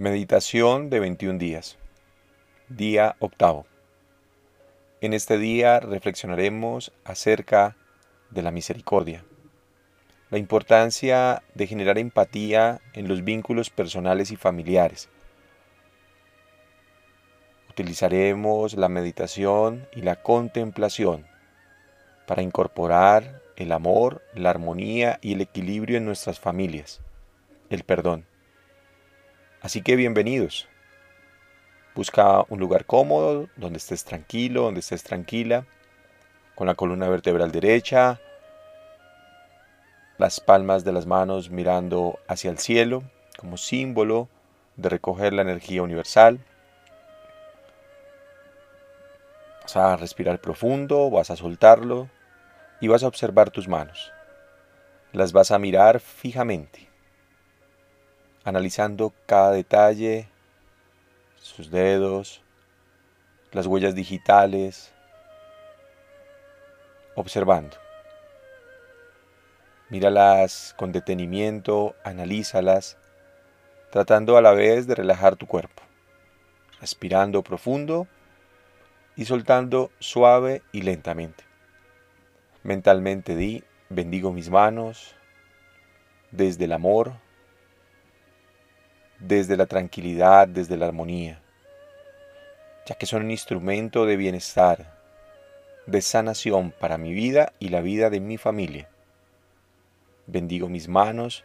Meditación de 21 días. Día octavo. En este día reflexionaremos acerca de la misericordia, la importancia de generar empatía en los vínculos personales y familiares. Utilizaremos la meditación y la contemplación para incorporar el amor, la armonía y el equilibrio en nuestras familias, el perdón. Así que bienvenidos. Busca un lugar cómodo, donde estés tranquilo, donde estés tranquila, con la columna vertebral derecha, las palmas de las manos mirando hacia el cielo como símbolo de recoger la energía universal. Vas a respirar profundo, vas a soltarlo y vas a observar tus manos. Las vas a mirar fijamente analizando cada detalle, sus dedos, las huellas digitales, observando. Míralas con detenimiento, analízalas, tratando a la vez de relajar tu cuerpo, respirando profundo y soltando suave y lentamente. Mentalmente di, bendigo mis manos desde el amor, desde la tranquilidad, desde la armonía, ya que son un instrumento de bienestar, de sanación para mi vida y la vida de mi familia. Bendigo mis manos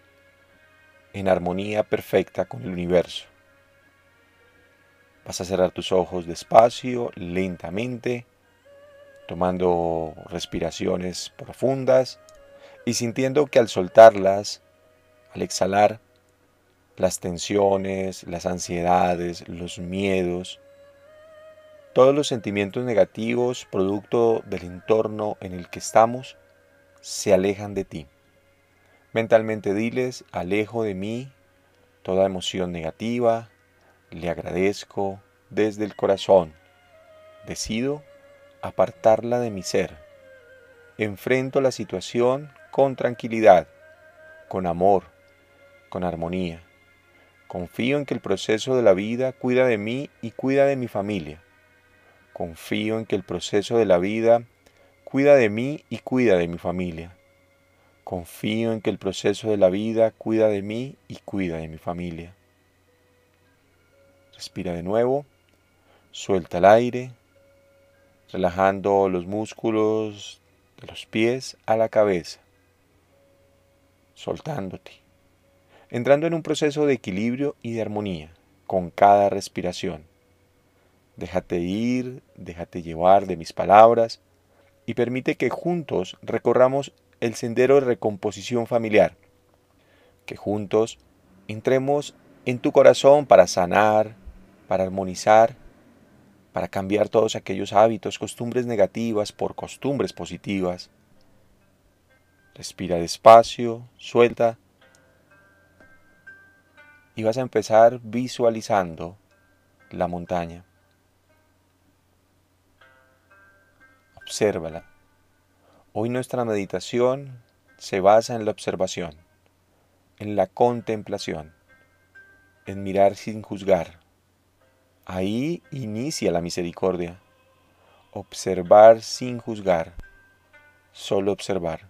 en armonía perfecta con el universo. Vas a cerrar tus ojos despacio, lentamente, tomando respiraciones profundas y sintiendo que al soltarlas, al exhalar, las tensiones, las ansiedades, los miedos, todos los sentimientos negativos producto del entorno en el que estamos se alejan de ti. Mentalmente diles, alejo de mí toda emoción negativa, le agradezco desde el corazón, decido apartarla de mi ser, enfrento la situación con tranquilidad, con amor, con armonía Confío en que el proceso de la vida cuida de mí y cuida de mi familia. Confío en que el proceso de la vida cuida de mí y cuida de mi familia. Confío en que el proceso de la vida cuida de mí y cuida de mi familia. Respira de nuevo, suelta el aire, relajando los músculos de los pies a la cabeza, soltándote entrando en un proceso de equilibrio y de armonía con cada respiración. Déjate ir, déjate llevar de mis palabras y permite que juntos recorramos el sendero de recomposición familiar, que juntos entremos en tu corazón para sanar, para armonizar, para cambiar todos aquellos hábitos, costumbres negativas por costumbres positivas. Respira despacio, suelta y vas a empezar visualizando la montaña. Obsérvala. Hoy nuestra meditación se basa en la observación, en la contemplación, en mirar sin juzgar. Ahí inicia la misericordia. Observar sin juzgar, solo observar.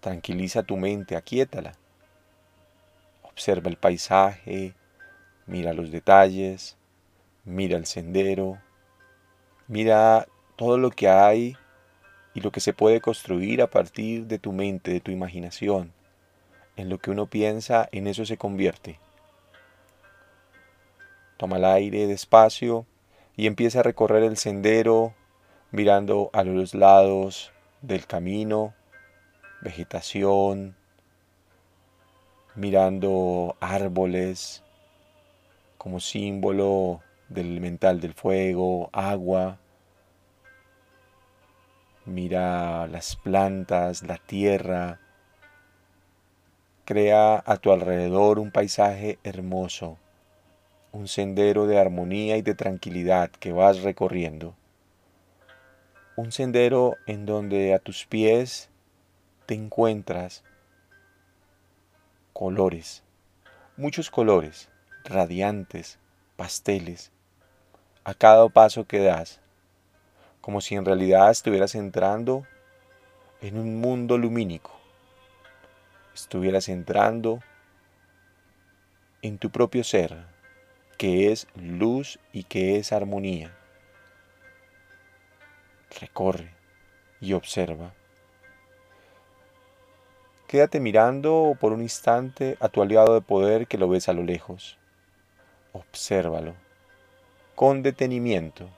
Tranquiliza tu mente, aquíétala Observa el paisaje, mira los detalles, mira el sendero, mira todo lo que hay y lo que se puede construir a partir de tu mente, de tu imaginación. En lo que uno piensa, en eso se convierte. Toma el aire despacio y empieza a recorrer el sendero mirando a los lados del camino, vegetación, mirando árboles como símbolo del elemental del fuego, agua. Mira las plantas, la tierra. Crea a tu alrededor un paisaje hermoso, un sendero de armonía y de tranquilidad que vas recorriendo. Un sendero en donde a tus pies te encuentras colores, muchos colores, radiantes, pasteles, a cada paso que das, como si en realidad estuvieras entrando en un mundo lumínico, estuvieras entrando en tu propio ser, que es luz y que es armonía. Recorre y observa. Quédate mirando por un instante a tu aliado de poder que lo ves a lo lejos. Obsérvalo con detenimiento.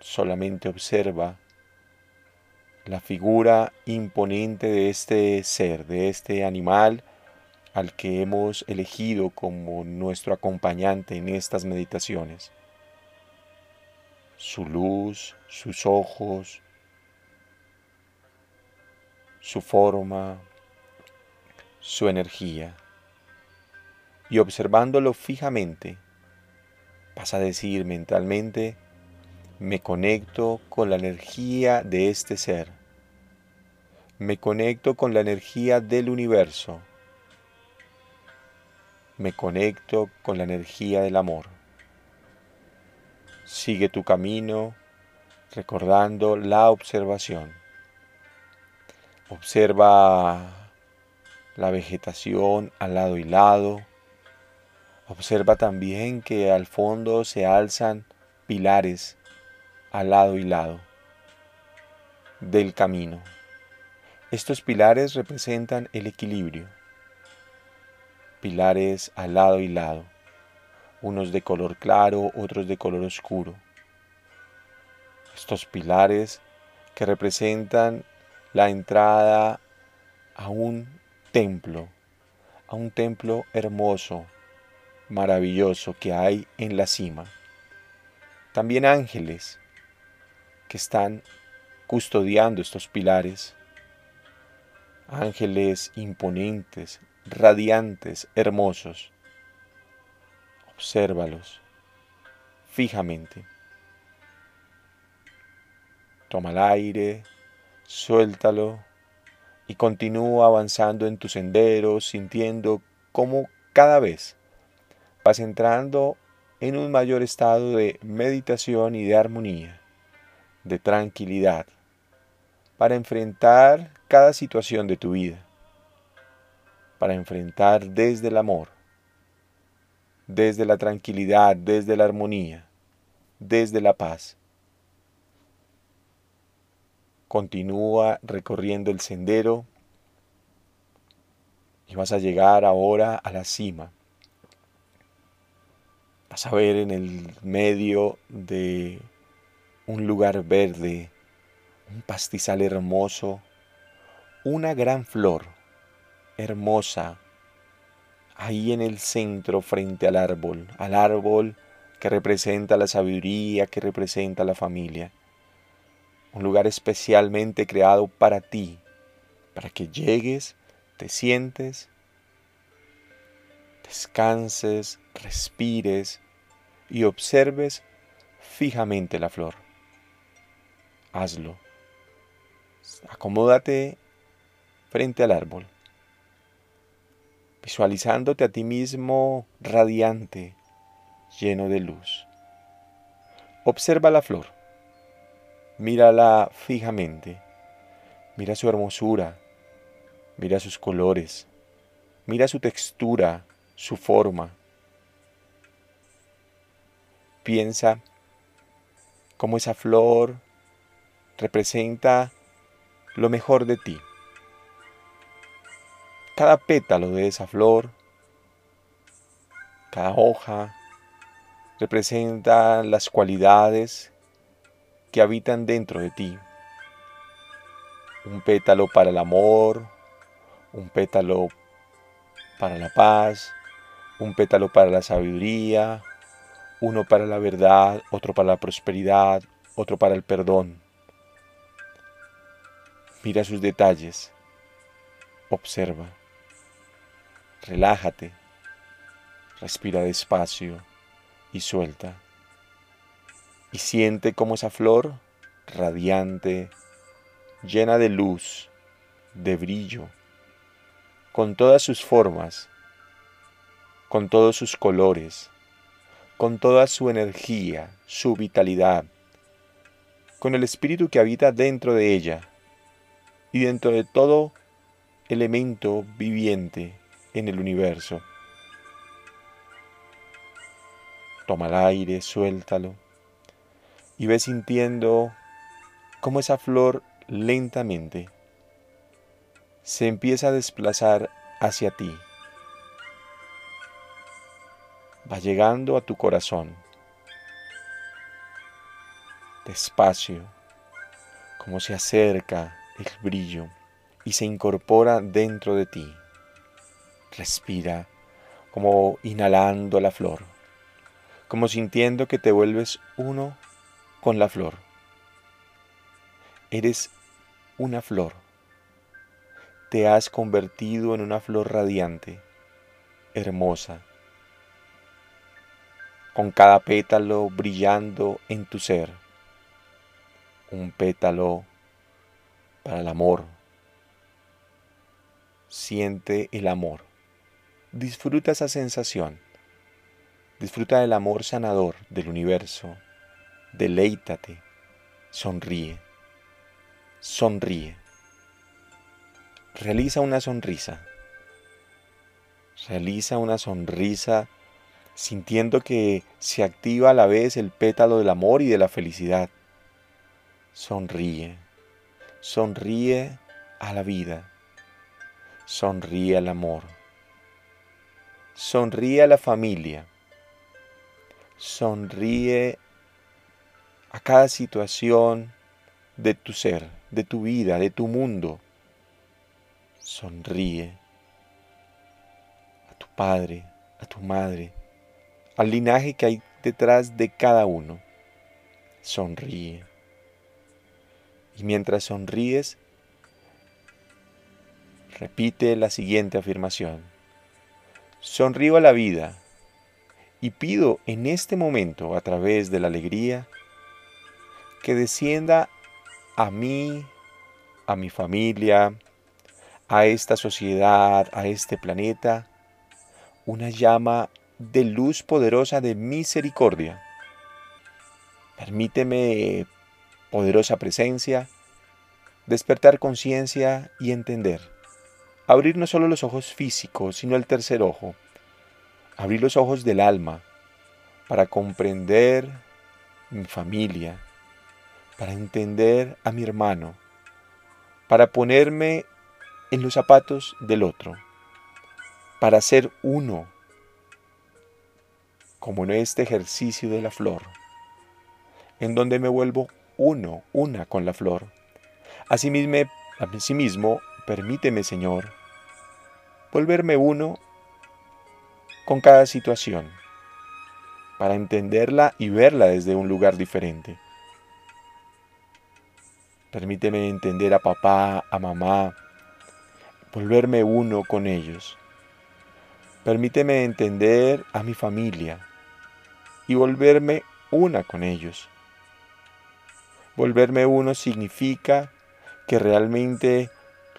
Solamente observa la figura imponente de este ser, de este animal al que hemos elegido como nuestro acompañante en estas meditaciones. Su luz, sus ojos, su forma, su energía. Y observándolo fijamente, vas a decir mentalmente, me conecto con la energía de este ser. Me conecto con la energía del universo. Me conecto con la energía del amor. Sigue tu camino recordando la observación. Observa la vegetación al lado y lado Observa también que al fondo se alzan pilares al lado y lado del camino. Estos pilares representan el equilibrio. Pilares al lado y lado, unos de color claro, otros de color oscuro. Estos pilares que representan la entrada a un templo, a un templo hermoso, maravilloso que hay en la cima. También ángeles que están custodiando estos pilares. Ángeles imponentes, radiantes, hermosos. Obsérvalos fijamente. Toma el aire, suéltalo y continúa avanzando en tu sendero sintiendo cómo cada vez vas entrando en un mayor estado de meditación y de armonía, de tranquilidad, para enfrentar cada situación de tu vida, para enfrentar desde el amor, desde la tranquilidad, desde la armonía, desde la paz. Continúa recorriendo el sendero y vas a llegar ahora a la cima Vas a ver en el medio de un lugar verde, un pastizal hermoso, una gran flor hermosa ahí en el centro frente al árbol, al árbol que representa la sabiduría, que representa la familia. Un lugar especialmente creado para ti, para que llegues, te sientes descanses, respires y observes fijamente la flor. Hazlo. Acomódate frente al árbol, visualizándote a ti mismo radiante, lleno de luz. Observa la flor, mírala fijamente, mira su hermosura, mira sus colores, mira su textura, su forma. Piensa cómo esa flor representa lo mejor de ti. Cada pétalo de esa flor, cada hoja, representa las cualidades que habitan dentro de ti. Un pétalo para el amor, un pétalo para la paz, un pétalo para la sabiduría, uno para la verdad, otro para la prosperidad, otro para el perdón. Mira sus detalles, observa, relájate, respira despacio y suelta. Y siente como esa flor, radiante, llena de luz, de brillo, con todas sus formas, con todos sus colores, con toda su energía, su vitalidad, con el espíritu que habita dentro de ella y dentro de todo elemento viviente en el universo. Toma el aire, suéltalo y ve sintiendo cómo esa flor lentamente se empieza a desplazar hacia ti. Va llegando a tu corazón. Despacio, como se acerca el brillo y se incorpora dentro de ti. Respira como inhalando la flor, como sintiendo que te vuelves uno con la flor. Eres una flor. Te has convertido en una flor radiante, hermosa, con cada pétalo brillando en tu ser. Un pétalo para el amor. Siente el amor. Disfruta esa sensación. Disfruta del amor sanador del universo. Deleítate. Sonríe. Sonríe. Realiza una sonrisa. Realiza una sonrisa sintiendo que se activa a la vez el pétalo del amor y de la felicidad. Sonríe. Sonríe a la vida. Sonríe al amor. Sonríe a la familia. Sonríe a cada situación de tu ser, de tu vida, de tu mundo. Sonríe a tu padre, a tu madre, al linaje que hay detrás de cada uno. Sonríe. Y mientras sonríes, repite la siguiente afirmación. Sonrío a la vida y pido en este momento, a través de la alegría, que descienda a mí, a mi familia, a esta sociedad, a este planeta, una llama de luz poderosa de misericordia. Permíteme poderosa presencia, despertar conciencia y entender. Abrir no solo los ojos físicos, sino el tercer ojo. Abrir los ojos del alma para comprender mi familia, para entender a mi hermano, para ponerme en los zapatos del otro, para ser uno, como en este ejercicio de la flor, en donde me vuelvo uno, una con la flor. Asimismo, asimismo, permíteme, Señor, volverme uno con cada situación, para entenderla y verla desde un lugar diferente. Permíteme entender a papá, a mamá, volverme uno con ellos. Permíteme entender a mi familia y volverme una con ellos. Volverme uno significa que realmente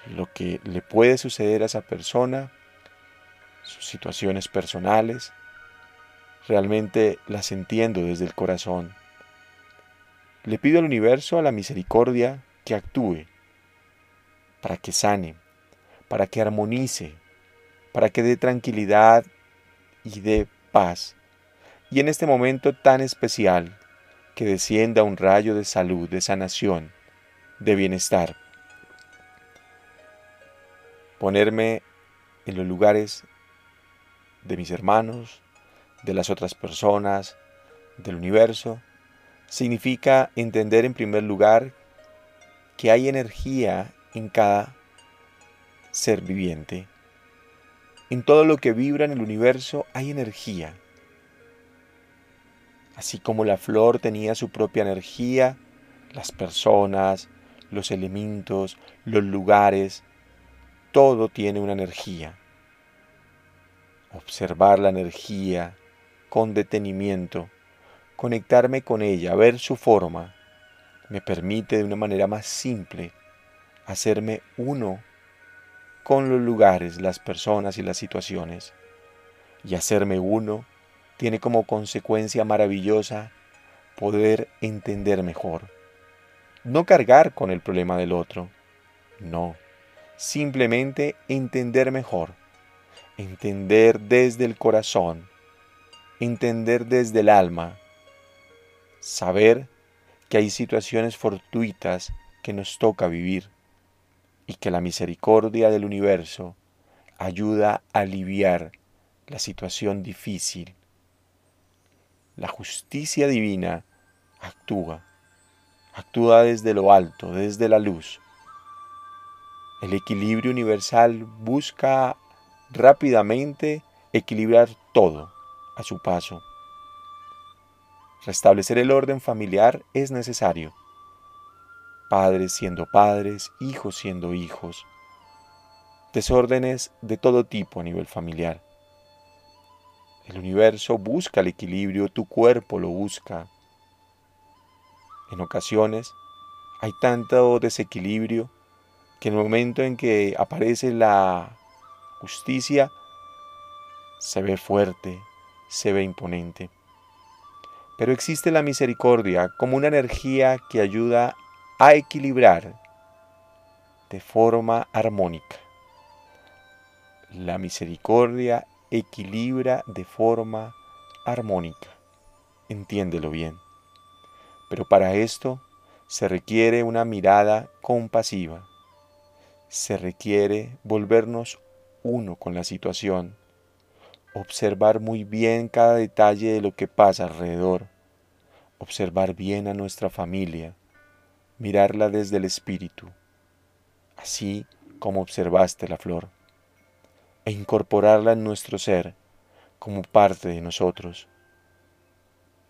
lo que le puede suceder a esa persona, sus situaciones personales, realmente las entiendo desde el corazón. Le pido al universo, a la misericordia, que actúe, para que sane, para que armonice, para que dé tranquilidad y dé paz. Y en este momento tan especial, que descienda un rayo de salud, de sanación, de bienestar. Ponerme en los lugares de mis hermanos, de las otras personas, del universo, significa entender en primer lugar que hay energía en cada ser viviente. En todo lo que vibra en el universo hay energía. Así como la flor tenía su propia energía, las personas, los elementos, los lugares, todo tiene una energía. Observar la energía con detenimiento, conectarme con ella, ver su forma, me permite de una manera más simple hacerme uno con los lugares, las personas y las situaciones. y hacerme uno tiene como consecuencia maravillosa poder entender mejor. No cargar con el problema del otro, no, simplemente entender mejor, entender desde el corazón, entender desde el alma, saber que hay situaciones fortuitas que nos toca vivir y que la misericordia del universo ayuda a aliviar la situación difícil. La justicia divina actúa, actúa desde lo alto, desde la luz. El equilibrio universal busca rápidamente equilibrar todo a su paso. Restablecer el orden familiar es necesario. Padres siendo padres, hijos siendo hijos. Desórdenes de todo tipo a nivel familiar. El universo busca el equilibrio, tu cuerpo lo busca. En ocasiones hay tanto desequilibrio que en el momento en que aparece la justicia, se ve fuerte, se ve imponente. Pero existe la misericordia como una energía que ayuda a equilibrar de forma armónica. La misericordia equilibra de forma armónica. Entiéndelo bien. Pero para esto se requiere una mirada compasiva. Se requiere volvernos uno con la situación observar muy bien cada detalle de lo que pasa alrededor, observar bien a nuestra familia, mirarla desde el espíritu, así como observaste la flor, e incorporarla en nuestro ser como parte de nosotros.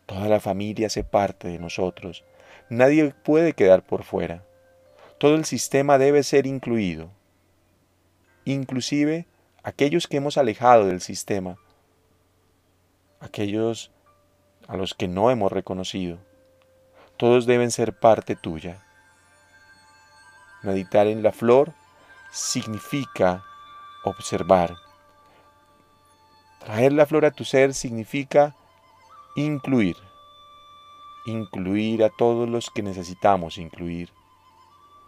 Toda la familia hace parte de nosotros, nadie puede quedar por fuera, todo el sistema debe ser incluido, inclusive aquellos que hemos alejado del sistema, aquellos a los que no hemos reconocido, todos deben ser parte tuya. Meditar en la flor significa observar. Traer la flor a tu ser significa incluir. Incluir a todos los que necesitamos incluir.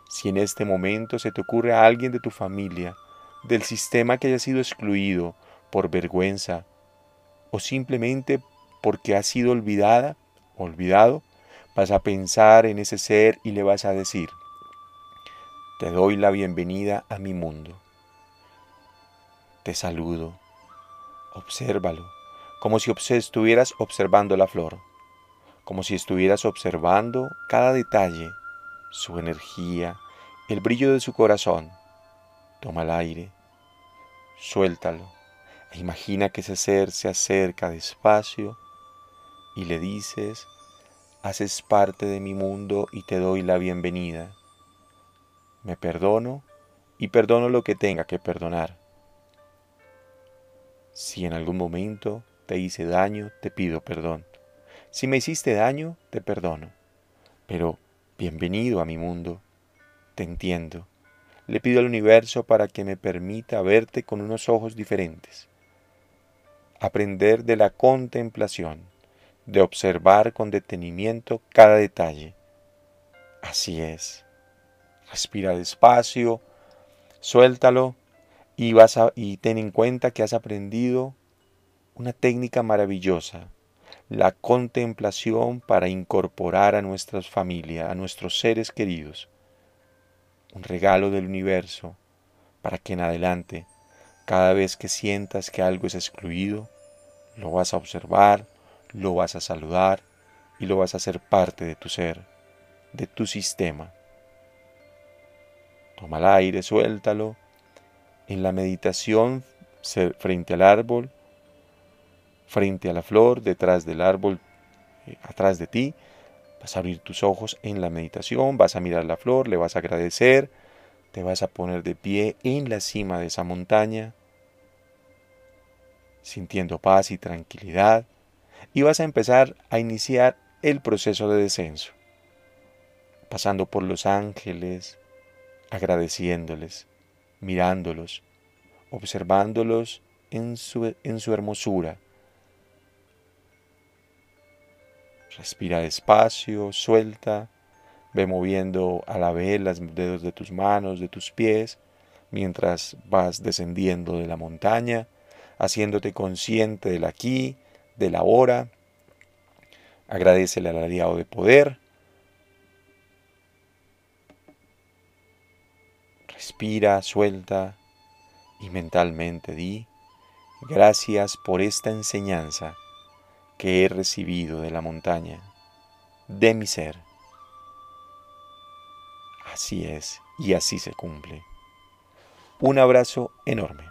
Si en este momento se te ocurre a alguien de tu familia, del sistema que haya sido excluido por vergüenza o simplemente porque ha sido olvidada, olvidado, vas a pensar en ese ser y le vas a decir, te doy la bienvenida a mi mundo. Te saludo. Obsérvalo, como si estuvieras observando la flor, como si estuvieras observando cada detalle, su energía, el brillo de su corazón Toma el aire, suéltalo e imagina que ese ser se acerca despacio y le dices, haces parte de mi mundo y te doy la bienvenida. Me perdono y perdono lo que tenga que perdonar. Si en algún momento te hice daño, te pido perdón. Si me hiciste daño, te perdono. Pero bienvenido a mi mundo. Te entiendo. Le pido al universo para que me permita verte con unos ojos diferentes. Aprender de la contemplación, de observar con detenimiento cada detalle. Así es. Respira despacio, suéltalo y, vas y ten en cuenta que has aprendido una técnica maravillosa, la contemplación para incorporar a nuestras familias, a nuestros seres queridos un regalo del universo para que en adelante, cada vez que sientas que algo es excluido, lo vas a observar, lo vas a saludar y lo vas a hacer parte de tu ser, de tu sistema. Toma el aire, suéltalo. En la meditación frente al árbol, frente a la flor, detrás del árbol, eh, atrás de ti, Vas a abrir tus ojos en la meditación, vas a mirar la flor, le vas a agradecer, te vas a poner de pie en la cima de esa montaña, sintiendo paz y tranquilidad, y vas a empezar a iniciar el proceso de descenso, pasando por los ángeles, agradeciéndoles, mirándolos, observándolos en su, en su hermosura. Respira despacio, suelta, ve moviendo a la vez los dedos de tus manos, de tus pies, mientras vas descendiendo de la montaña, haciéndote consciente del aquí, del ahora. Agradecele al aliado de poder. Respira, suelta y mentalmente di, gracias por esta enseñanza que he recibido de la montaña, de mi ser. Así es y así se cumple. Un abrazo enorme.